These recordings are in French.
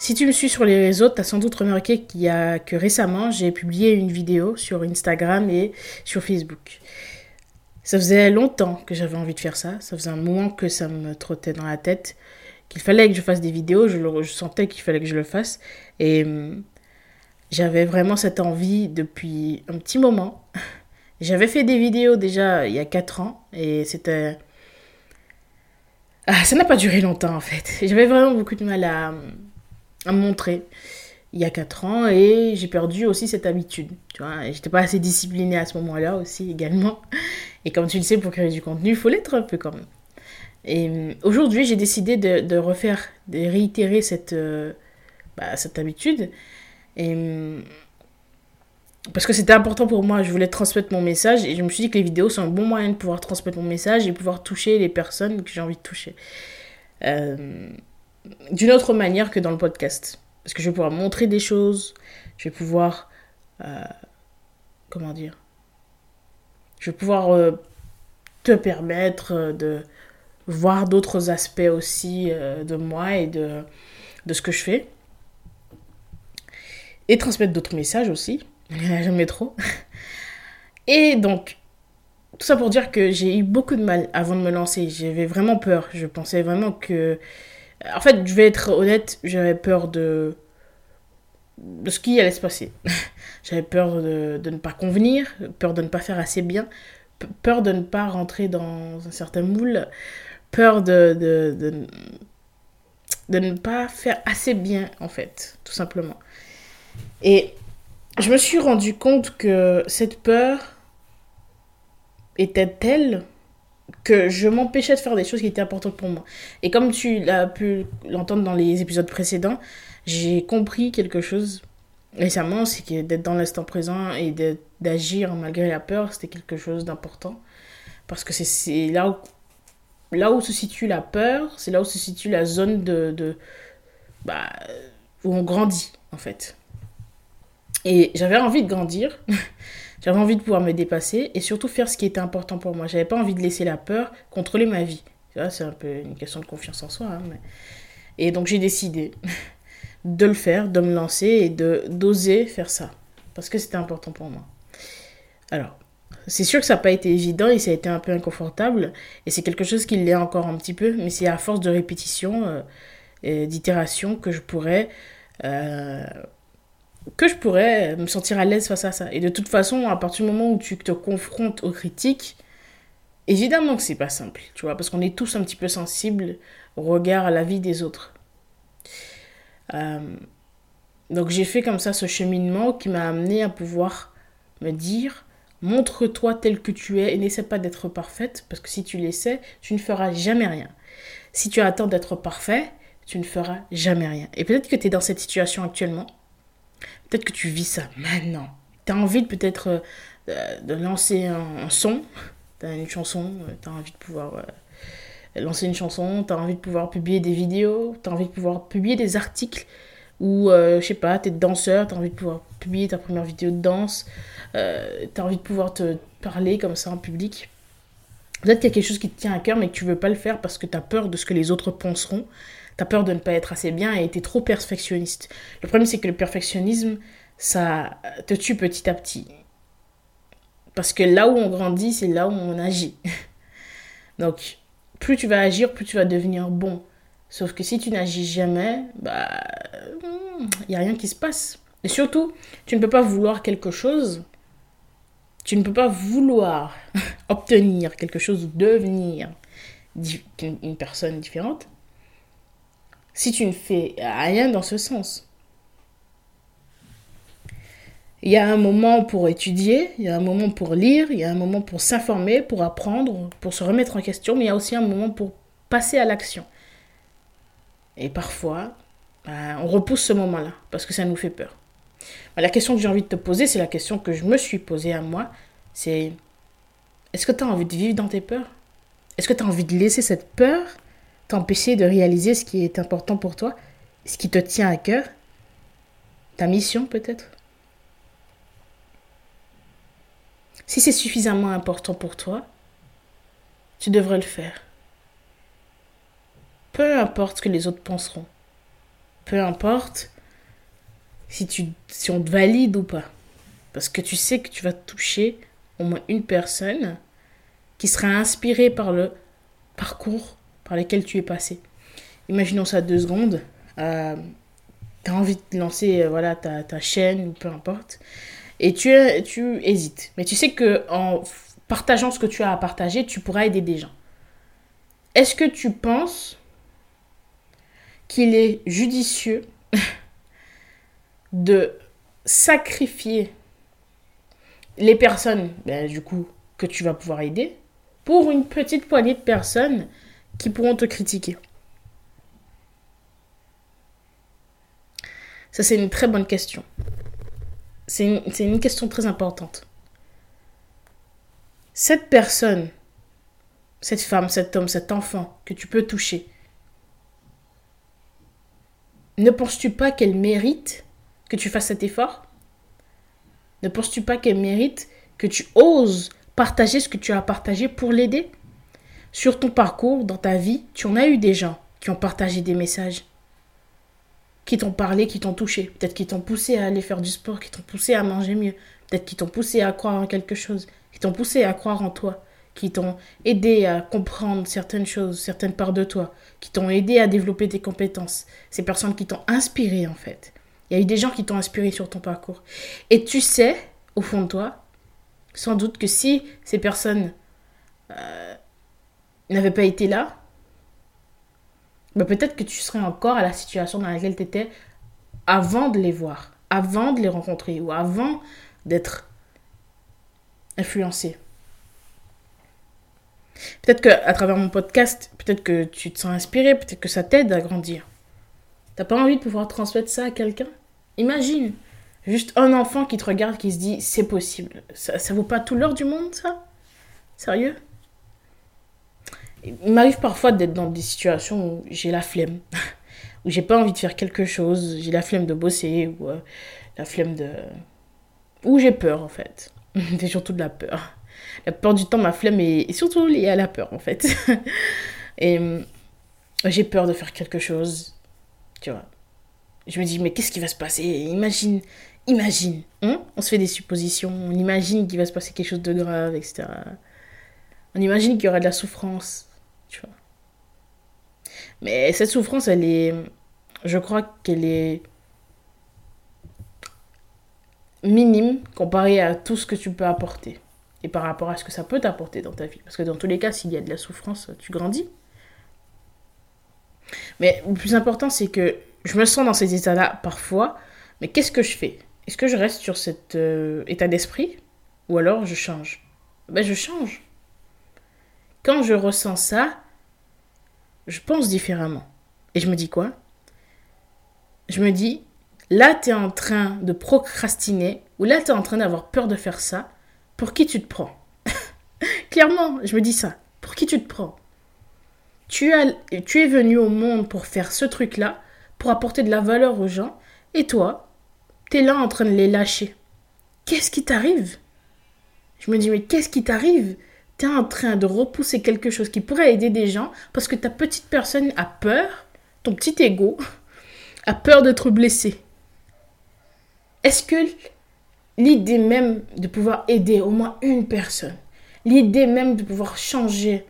Si tu me suis sur les réseaux, tu as sans doute remarqué qu'il y a que récemment, j'ai publié une vidéo sur Instagram et sur Facebook. Ça faisait longtemps que j'avais envie de faire ça. Ça faisait un moment que ça me trottait dans la tête qu'il fallait que je fasse des vidéos. Je, sentais qu'il fallait que je le fasse. Et hum, j'avais vraiment cette envie depuis un petit moment. J'avais fait des vidéos déjà il y a 4 ans et c'était... Ah, ça n'a pas duré longtemps en fait. J'avais vraiment beaucoup de mal à à montrer il y a 4 ans et j'ai perdu aussi cette habitude. Tu vois, j'étais pas assez disciplinée à ce moment-là aussi également. Et comme tu le sais, pour créer du contenu, il faut l'être un peu quand même. Et euh, aujourd'hui, j'ai décidé de, refaire, de réitérer cette, euh, bah, cette habitude. Et, euh, parce que c'était important pour moi, je voulais transmettre mon message et je me suis dit que les vidéos sont un bon moyen de pouvoir transmettre mon message et pouvoir toucher les personnes que j'ai envie de toucher. D'une autre manière que dans le podcast. Parce que je vais pouvoir montrer des choses, je vais pouvoir... Euh, comment dire Je vais pouvoir euh, te permettre euh, de voir d'autres aspects aussi de moi et de, de ce que je fais. Et transmettre d'autres messages aussi. Jamais trop. Et donc, tout ça pour dire que j'ai eu beaucoup de mal avant de me lancer. J'avais vraiment peur. Je pensais vraiment que en fait, je vais être honnête, j'avais peur de, de ce qui allait se passer. j'avais peur de, de, ne pas convenir, peur de ne pas faire assez bien, peur de ne pas rentrer dans un certain moule, peur de, de, de, de ne pas faire assez bien, en fait, tout simplement. Et je me suis rendu compte que cette peur était telle que je m'empêchais de faire des choses qui étaient importantes pour moi. Et comme tu l'as pu l'entendre dans les épisodes précédents, j'ai compris quelque chose récemment, c'est que d'être dans l'instant présent et d'agir malgré la peur, c'était quelque chose d'important. Parce que c'est là où, là où se situe la peur, c'est là où se situe la zone de, de bah, où on grandit, en fait. Et j'avais envie de grandir. J'avais envie de pouvoir me dépasser et surtout faire ce qui était important pour moi. J'avais pas envie de laisser la peur contrôler ma vie. C'est un peu une question de confiance en soi. Hein, et donc j'ai décidé de le faire, de me lancer et de d'oser faire ça. Parce que c'était important pour moi. Alors, c'est sûr que ça n'a pas été évident et ça a été un peu inconfortable. Et c'est quelque chose qui l'est encore un petit peu. Mais c'est à force de répétition, euh, d'itération que je pourrais... Euh, que je pourrais me sentir à l'aise face à ça. Et de toute façon, à partir du moment où tu te confrontes aux critiques, évidemment que c'est pas simple, tu vois, parce qu'on est tous un petit peu sensibles au regard à la vie des autres. Euh, donc j'ai fait comme ça ce cheminement qui m'a amené à pouvoir me dire montre-toi tel que tu es et n'essaie pas d'être parfaite parce que si tu l'essaies, tu ne feras jamais rien. Si tu attends d'être parfait, tu ne feras jamais rien. Et peut-être que tu es dans cette situation actuellement Peut-être que tu vis ça maintenant. Tu as envie de peut-être euh, de lancer un, son. Tu as une chanson, euh, tu envie de pouvoir euh, lancer une chanson, tu as envie de pouvoir publier des vidéos, tu as envie de pouvoir publier des articles ou je sais pas, tu es danseur, tu as envie de pouvoir publier ta première vidéo de danse, tu as envie de pouvoir te parler comme ça en public. Peut-être qu'il y a quelque chose qui te tient à cœur mais que tu veux pas le faire parce que tu as peur de ce que les autres penseront. T'as peur de ne pas être assez bien et t'es trop perfectionniste. Le problème, c'est que le perfectionnisme, ça te tue petit à petit. Parce que là où on grandit, c'est là où on agit. Donc, plus tu vas agir, plus tu vas devenir bon. Sauf que si tu n'agis jamais, bah, il hmm, n'y a rien qui se passe. Et surtout, tu ne peux pas vouloir quelque chose. Tu ne peux pas vouloir obtenir quelque chose ou devenir une personne différente si tu ne fais rien dans ce sens. Il y a un moment pour étudier, il y a un moment pour lire, il y a un moment pour s'informer, pour apprendre, pour se remettre en question, mais il y a aussi un moment pour passer à l'action. Et parfois, bah, on repousse ce moment-là parce que ça nous fait peur. La question que j'ai envie de te poser, c'est la question que je me suis posée à moi. C'est est-ce que tu as envie de vivre dans tes peurs? Est-ce que tu as envie de laisser cette peur t'empêcher de réaliser ce qui est important pour toi, ce qui te tient à cœur, ta mission peut-être Si c'est suffisamment important pour toi, tu devrais le faire. Peu importe ce que les autres penseront. Peu importe si, tu, si on te valide ou pas. Parce que tu sais que tu vas toucher au moins une personne qui sera inspirée par le parcours par lequel tu es passé. Imaginons ça deux secondes. Euh, tu as envie de lancer euh, voilà, ta, ta, chaîne ou peu importe. Et tu, tu hésites. Mais tu sais que en partageant ce que tu as à partager, tu pourras aider des gens. Est-ce que tu penses qu'il est judicieux de sacrifier les personnes, ben, du coup, que tu vas pouvoir aider, pour une petite poignée de personnes qui pourront te critiquer Ça, c'est une très bonne question. C'est une, question très importante. Cette personne, cette femme, cet homme, cet enfant que tu peux toucher, ne penses-tu pas qu'elle mérite que tu fasses cet effort? Ne penses-tu pas qu'elle mérite que tu oses partager ce que tu as partagé pour l'aider? Sur ton parcours, dans ta vie, tu en as eu des gens qui ont partagé des messages, qui t'ont parlé, qui t'ont touché, peut-être qui t'ont poussé à aller faire du sport, qui t'ont poussé à manger mieux, peut-être qui t'ont poussé à croire en quelque chose, qui t'ont poussé à croire en toi, qui t'ont aidé à comprendre certaines choses, certaines parts de toi, qui t'ont aidé à développer tes compétences, ces personnes qui t'ont inspiré en fait. Il y a eu des gens qui t'ont inspiré sur ton parcours. Et tu sais, au fond de toi, sans doute que si ces personnes euh, n'avaient pas été là, bah peut-être que tu serais encore à la situation dans laquelle tu étais avant de les voir, avant de les rencontrer ou avant d'être influencé. Peut-être qu'à travers mon podcast, peut-être que tu te sens inspiré, peut-être que ça t'aide à grandir. T'as pas envie de pouvoir transmettre ça à quelqu'un? Imagine, juste un enfant qui te regarde, qui se dit c'est possible. Ça, ça vaut pas tout l'heure du monde, ça? Sérieux? Il m'arrive parfois d'être dans des situations où j'ai la flemme, où j'ai pas envie de faire quelque chose, j'ai la flemme de bosser, ou euh, la flemme de. ou j'ai peur en fait. C'est surtout de la peur. La peur du temps, ma flemme est, surtout liée à la peur en fait. Et euh, j'ai peur de faire quelque chose, tu vois je me dis, mais qu'est-ce qui va se passer? Imagine, imagine. Hein? On se fait des suppositions, on imagine qu'il va se passer quelque chose de grave, etc. On imagine qu'il y aura de la souffrance, Mais cette souffrance, elle est. Je crois qu'elle est minime comparée à tout ce que tu peux apporter. Et par rapport à ce que ça peut t'apporter dans ta vie. Parce que dans tous les cas, s'il y a de la souffrance, tu grandis. Mais le plus important, c'est que je me sens dans ces états-là parfois, mais qu'est-ce que je fais? Est-ce que je reste sur cet euh, état d'esprit ou alors je change? Ben je change. Quand je ressens ça, je pense différemment. Et je me dis quoi? Je me dis, là tu es en train de procrastiner, ou là tu es en train d'avoir peur de faire ça, pour qui tu te prends? Clairement, je me dis ça. Pour qui tu te prends? Tu, tu es venu au monde pour faire ce truc-là, pour apporter de la valeur aux gens, et toi, t'es là en train de les lâcher. Qu'est-ce qui t'arrive? Je me dis, mais qu'est-ce qui t'arrive? En train de repousser quelque chose qui pourrait aider des gens parce que ta petite personne a peur, ton petit ego a peur d'être blessé. Est-ce que l'idée même de pouvoir aider au moins une personne, l'idée même de pouvoir changer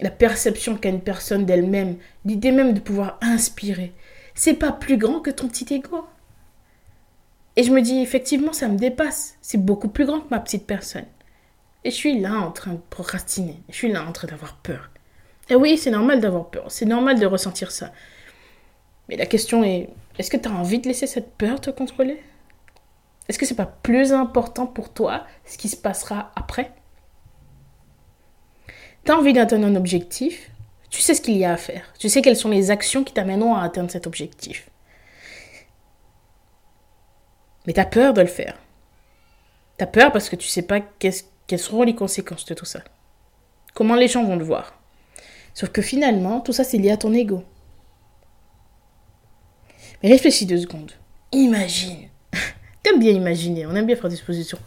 la perception qu'a une personne d'elle-même, l'idée même de pouvoir inspirer, c'est pas plus grand que ton petit ego. Et je me dis, effectivement, ça me dépasse. C'est beaucoup plus grand que ma petite personne. Et je suis là en train de procrastiner. Je suis là en train d'avoir peur. Et oui, c'est normal d'avoir peur. C'est normal de ressentir ça. Mais la question est, est-ce que tu as envie de laisser cette peur te contrôler? Est-ce que c'est pas plus important pour toi ce qui se passera après? Tu as envie d'atteindre un objectif? Tu sais ce qu'il y a à faire. Tu sais quelles sont les actions qui t'amèneront à atteindre cet objectif. Mais tu as peur de le faire. Tu as peur parce que tu sais pas quelles seront les conséquences de tout ça? Comment les gens vont le voir? Sauf que finalement, tout ça, c'est lié à ton ego. Mais réfléchis deux secondes. Imagine. T'aimes bien imaginer, on aime bien faire des suppositions.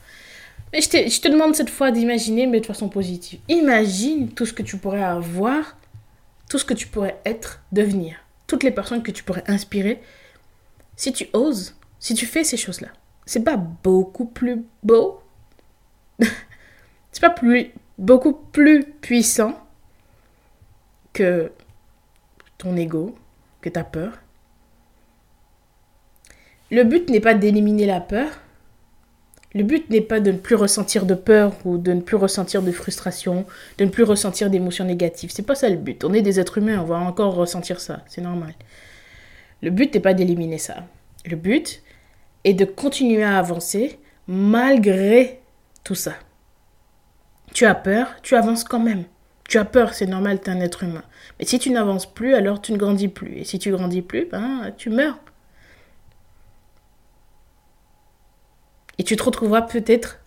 Mais je te, je te demande cette fois d'imaginer, mais de façon positive. Imagine tout ce que tu pourrais avoir, tout ce que tu pourrais être, devenir. Toutes les personnes que tu pourrais inspirer. Si tu oses, si tu fais ces choses-là. C'est pas beaucoup plus beau? c'est pas plus, beaucoup plus puissant que ton ego, que ta peur. Le but n'est pas d'éliminer la peur. Le but n'est pas de ne plus ressentir de peur ou de ne plus ressentir de frustration, de ne plus ressentir d'émotions négatives. C'est pas ça le but. On est des êtres humains, on va encore ressentir ça, c'est normal. Le but n'est pas d'éliminer ça. Le but est de continuer à avancer malgré tout ça. Tu as peur, tu avances quand même. Tu as peur, c'est normal, tu es un être humain. Mais si tu n'avances plus, alors tu ne grandis plus. Et si tu grandis plus, ben, tu meurs. Et tu te retrouveras peut-être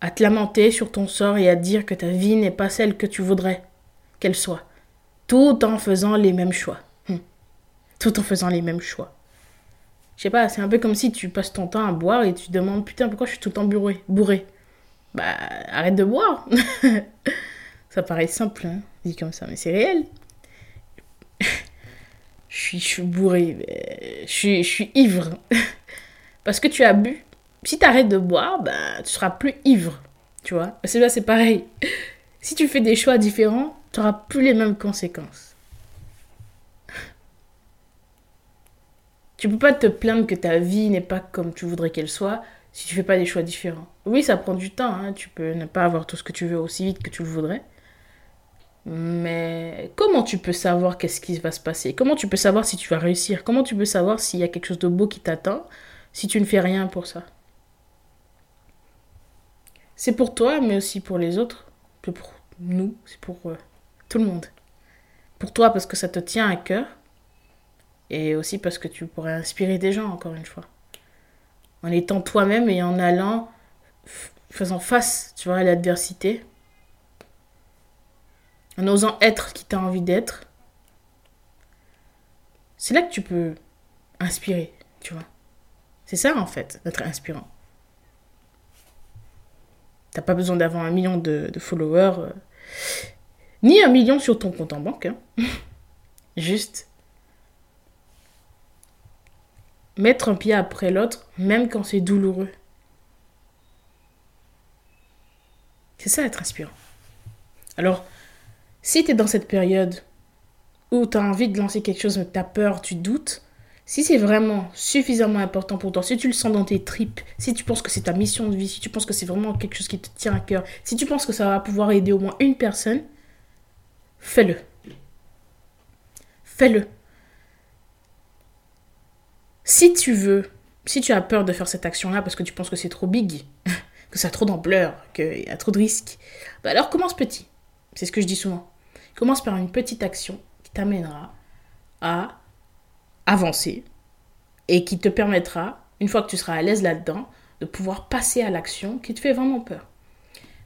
à te lamenter sur ton sort et à dire que ta vie n'est pas celle que tu voudrais qu'elle soit, tout en faisant les mêmes choix. Hum. Tout en faisant les mêmes choix. Je sais pas, c'est un peu comme si tu passes ton temps à boire et tu te demandes putain pourquoi je suis tout le temps bourré. bourré? Bah arrête de boire. ça paraît simple, hein, dit comme ça, mais c'est réel. je, suis, je suis bourré, je suis, je suis ivre. Parce que tu as bu. Si tu arrêtes de boire, ben, tu seras plus ivre. Tu vois C'est là, c'est pareil. Si tu fais des choix différents, tu n'auras plus les mêmes conséquences. Tu peux pas te plaindre que ta vie n'est pas comme tu voudrais qu'elle soit si tu fais pas des choix différents. Oui, ça prend du temps. Hein. Tu peux ne pas avoir tout ce que tu veux aussi vite que tu le voudrais. Mais comment tu peux savoir qu'est-ce qui va se passer? Comment tu peux savoir si tu vas réussir? Comment tu peux savoir s'il y a quelque chose de beau qui t'attend si tu ne fais rien pour ça? C'est pour toi, mais aussi pour les autres. C'est pour nous, c'est pour euh, tout le monde. Pour toi parce que ça te tient à cœur. Et aussi parce que tu pourrais inspirer des gens, encore une fois. En étant toi-même et en allant, faisant face, tu vois, à l'adversité. En osant être qui t'as envie d'être. C'est là que tu peux inspirer, tu vois. C'est ça en fait, d'être inspirant. T'as pas besoin d'avoir un million de, followers, euh, ni un million sur ton compte en banque. Hein. Juste mettre un pied après l'autre, même quand c'est douloureux. C'est ça être inspirant. Alors, si tu es dans cette période où tu as envie de lancer quelque chose mais tu as peur, tu doutes, si c'est vraiment suffisamment important pour toi, si tu le sens dans tes tripes, si tu penses que c'est ta mission de vie, si tu penses que c'est vraiment quelque chose qui te tient à cœur, si tu penses que ça va pouvoir aider au moins une personne, fais-le. Fais-le. Si tu veux, si tu as peur de faire cette action-là parce que tu penses que c'est trop big, que ça a trop d'ampleur, qu'il y a trop de risques, bah alors commence petit. C'est ce que je dis souvent. Commence par une petite action qui t'amènera à avancer et qui te permettra, une fois que tu seras à l'aise là-dedans, de pouvoir passer à l'action qui te fait vraiment peur.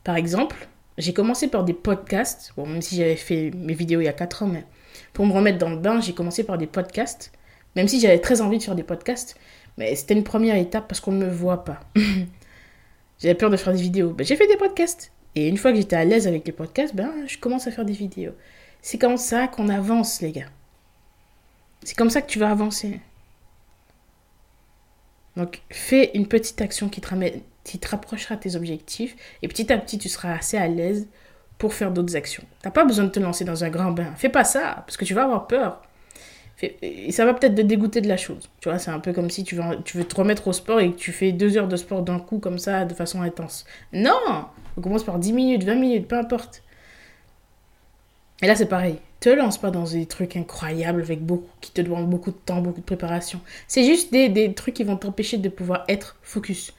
Par exemple, j'ai commencé par des podcasts, bon, même si j'avais fait mes vidéos il y a 4 ans, mais pour me remettre dans le bain, j'ai commencé par des podcasts, même si j'avais très envie de faire des podcasts, mais c'était une première étape parce qu'on ne me voit pas. j'avais peur de faire des vidéos. Ben, j'ai fait des podcasts. Et une fois que j'étais à l'aise avec les podcasts, ben, je commence à faire des vidéos. C'est comme ça qu'on avance, les gars. C'est comme ça que tu vas avancer. Donc, fais une petite action qui te, ramène, qui te rapprochera tes objectifs et petit à petit, tu seras assez à l'aise pour faire d'autres actions. Tu n'as pas besoin de te lancer dans un grand bain. Fais pas ça parce que tu vas avoir peur. Et ça va peut-être te dégoûter de la chose. Tu vois, c'est un peu comme si tu veux, te remettre au sport et que tu fais deux heures de sport d'un coup comme ça, de façon intense. Non On commence par 10 minutes, 20 minutes, peu importe. Et là, c'est pareil. Te lance pas dans des trucs incroyables avec beaucoup, qui te demandent beaucoup de temps, beaucoup de préparation. C'est juste des, des, trucs qui vont t'empêcher de pouvoir être focus.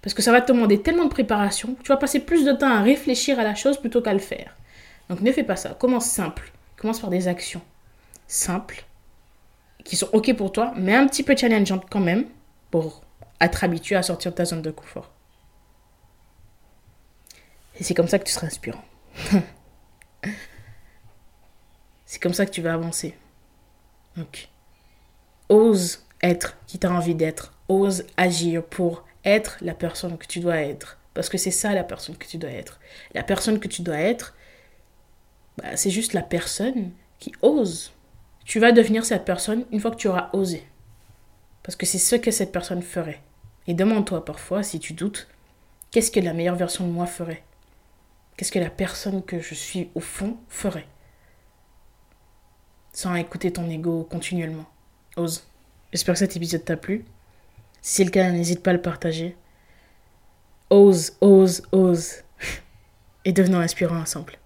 Parce que ça va te demander tellement de préparation que tu vas passer plus de temps à réfléchir à la chose plutôt qu'à le faire. Donc ne fais pas ça. Commence simple. Commence par des actions simples qui sont OK pour toi, mais un petit peu challengeantes quand même pour être habitué à sortir de ta zone de confort. Et c'est comme ça que tu seras inspirant. c'est comme ça que tu vas avancer. Donc, ose être qui tu as envie d'être. Ose agir pour être la personne que tu dois être. Parce que c'est ça la personne que tu dois être. La personne que tu dois être, bah, c'est juste la personne qui ose. Tu vas devenir cette personne une fois que tu auras osé. Parce que c'est ce que cette personne ferait. Et demande-toi parfois, si tu doutes, qu'est-ce que la meilleure version de moi ferait? Qu'est-ce que la personne que je suis au fond ferait? Sans écouter ton ego continuellement. Ose. J'espère que cet épisode t'a plu. Si c'est le cas, n'hésite pas à le partager. Ose, ose, ose. Et devenons inspirants ensemble.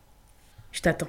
Je t'attends.